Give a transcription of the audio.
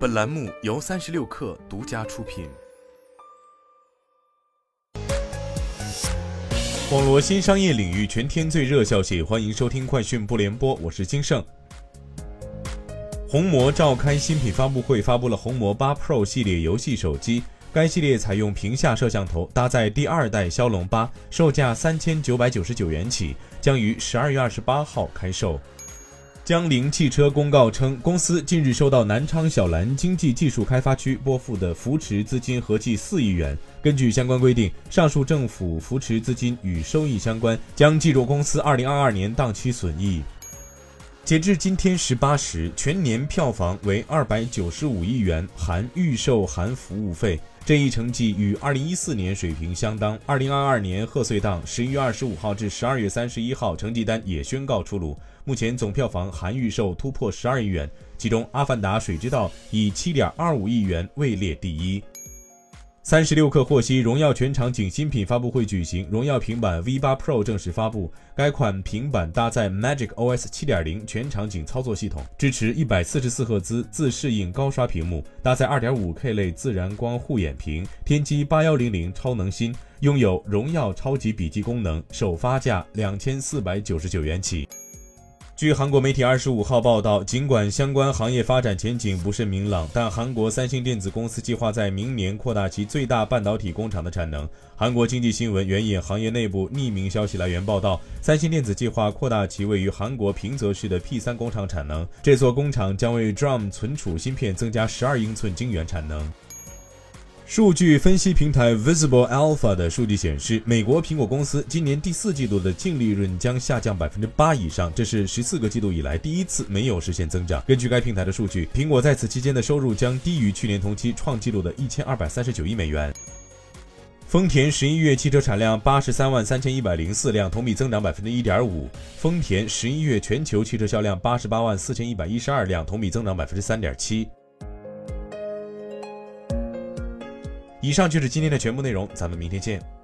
本栏目由三十六氪独家出品。网罗新商业领域全天最热消息，欢迎收听快讯不联播，我是金盛。红魔召开新品发布会，发布了红魔八 Pro 系列游戏手机。该系列采用屏下摄像头，搭载第二代骁龙八，售价三千九百九十九元起，将于十二月二十八号开售。江铃汽车公告称，公司近日收到南昌小蓝经济技术开发区拨付的扶持资金合计四亿元。根据相关规定，上述政府扶持资金与收益相关，将计入公司二零二二年当期损益。截至今天十八时，全年票房为二百九十五亿元，含预售含服务费。这一成绩与二零一四年水平相当。二零二二年贺岁档十一月二十五号至十二月三十一号成绩单也宣告出炉，目前总票房含预售突破十二亿元，其中《阿凡达：水之道》以七点二五亿元位列第一。三十六氪获悉，荣耀全场景新品发布会举行，荣耀平板 V8 Pro 正式发布。该款平板搭载 Magic OS 7.0全场景操作系统，支持一百四十四赫兹自适应高刷屏幕，搭载 2.5K 类自然光护眼屏，天玑8100超能芯，拥有荣耀超级笔记功能，首发价两千四百九十九元起。据韩国媒体二十五号报道，尽管相关行业发展前景不甚明朗，但韩国三星电子公司计划在明年扩大其最大半导体工厂的产能。韩国经济新闻援引行业内部匿名消息来源报道，三星电子计划扩大其位于韩国平泽市的 P3 工厂产能，这座工厂将为 DRAM 存储芯片增加十二英寸晶圆产能。数据分析平台 Visible Alpha 的数据显示，美国苹果公司今年第四季度的净利润将下降百分之八以上，这是十四个季度以来第一次没有实现增长。根据该平台的数据，苹果在此期间的收入将低于去年同期创纪录的一千二百三十九亿美元。丰田十一月汽车产量八十三万三千一百零四辆，同比增长百分之一点五。丰田十一月全球汽车销量八十八万四千一百一十二辆，同比增长百分之三点七。以上就是今天的全部内容，咱们明天见。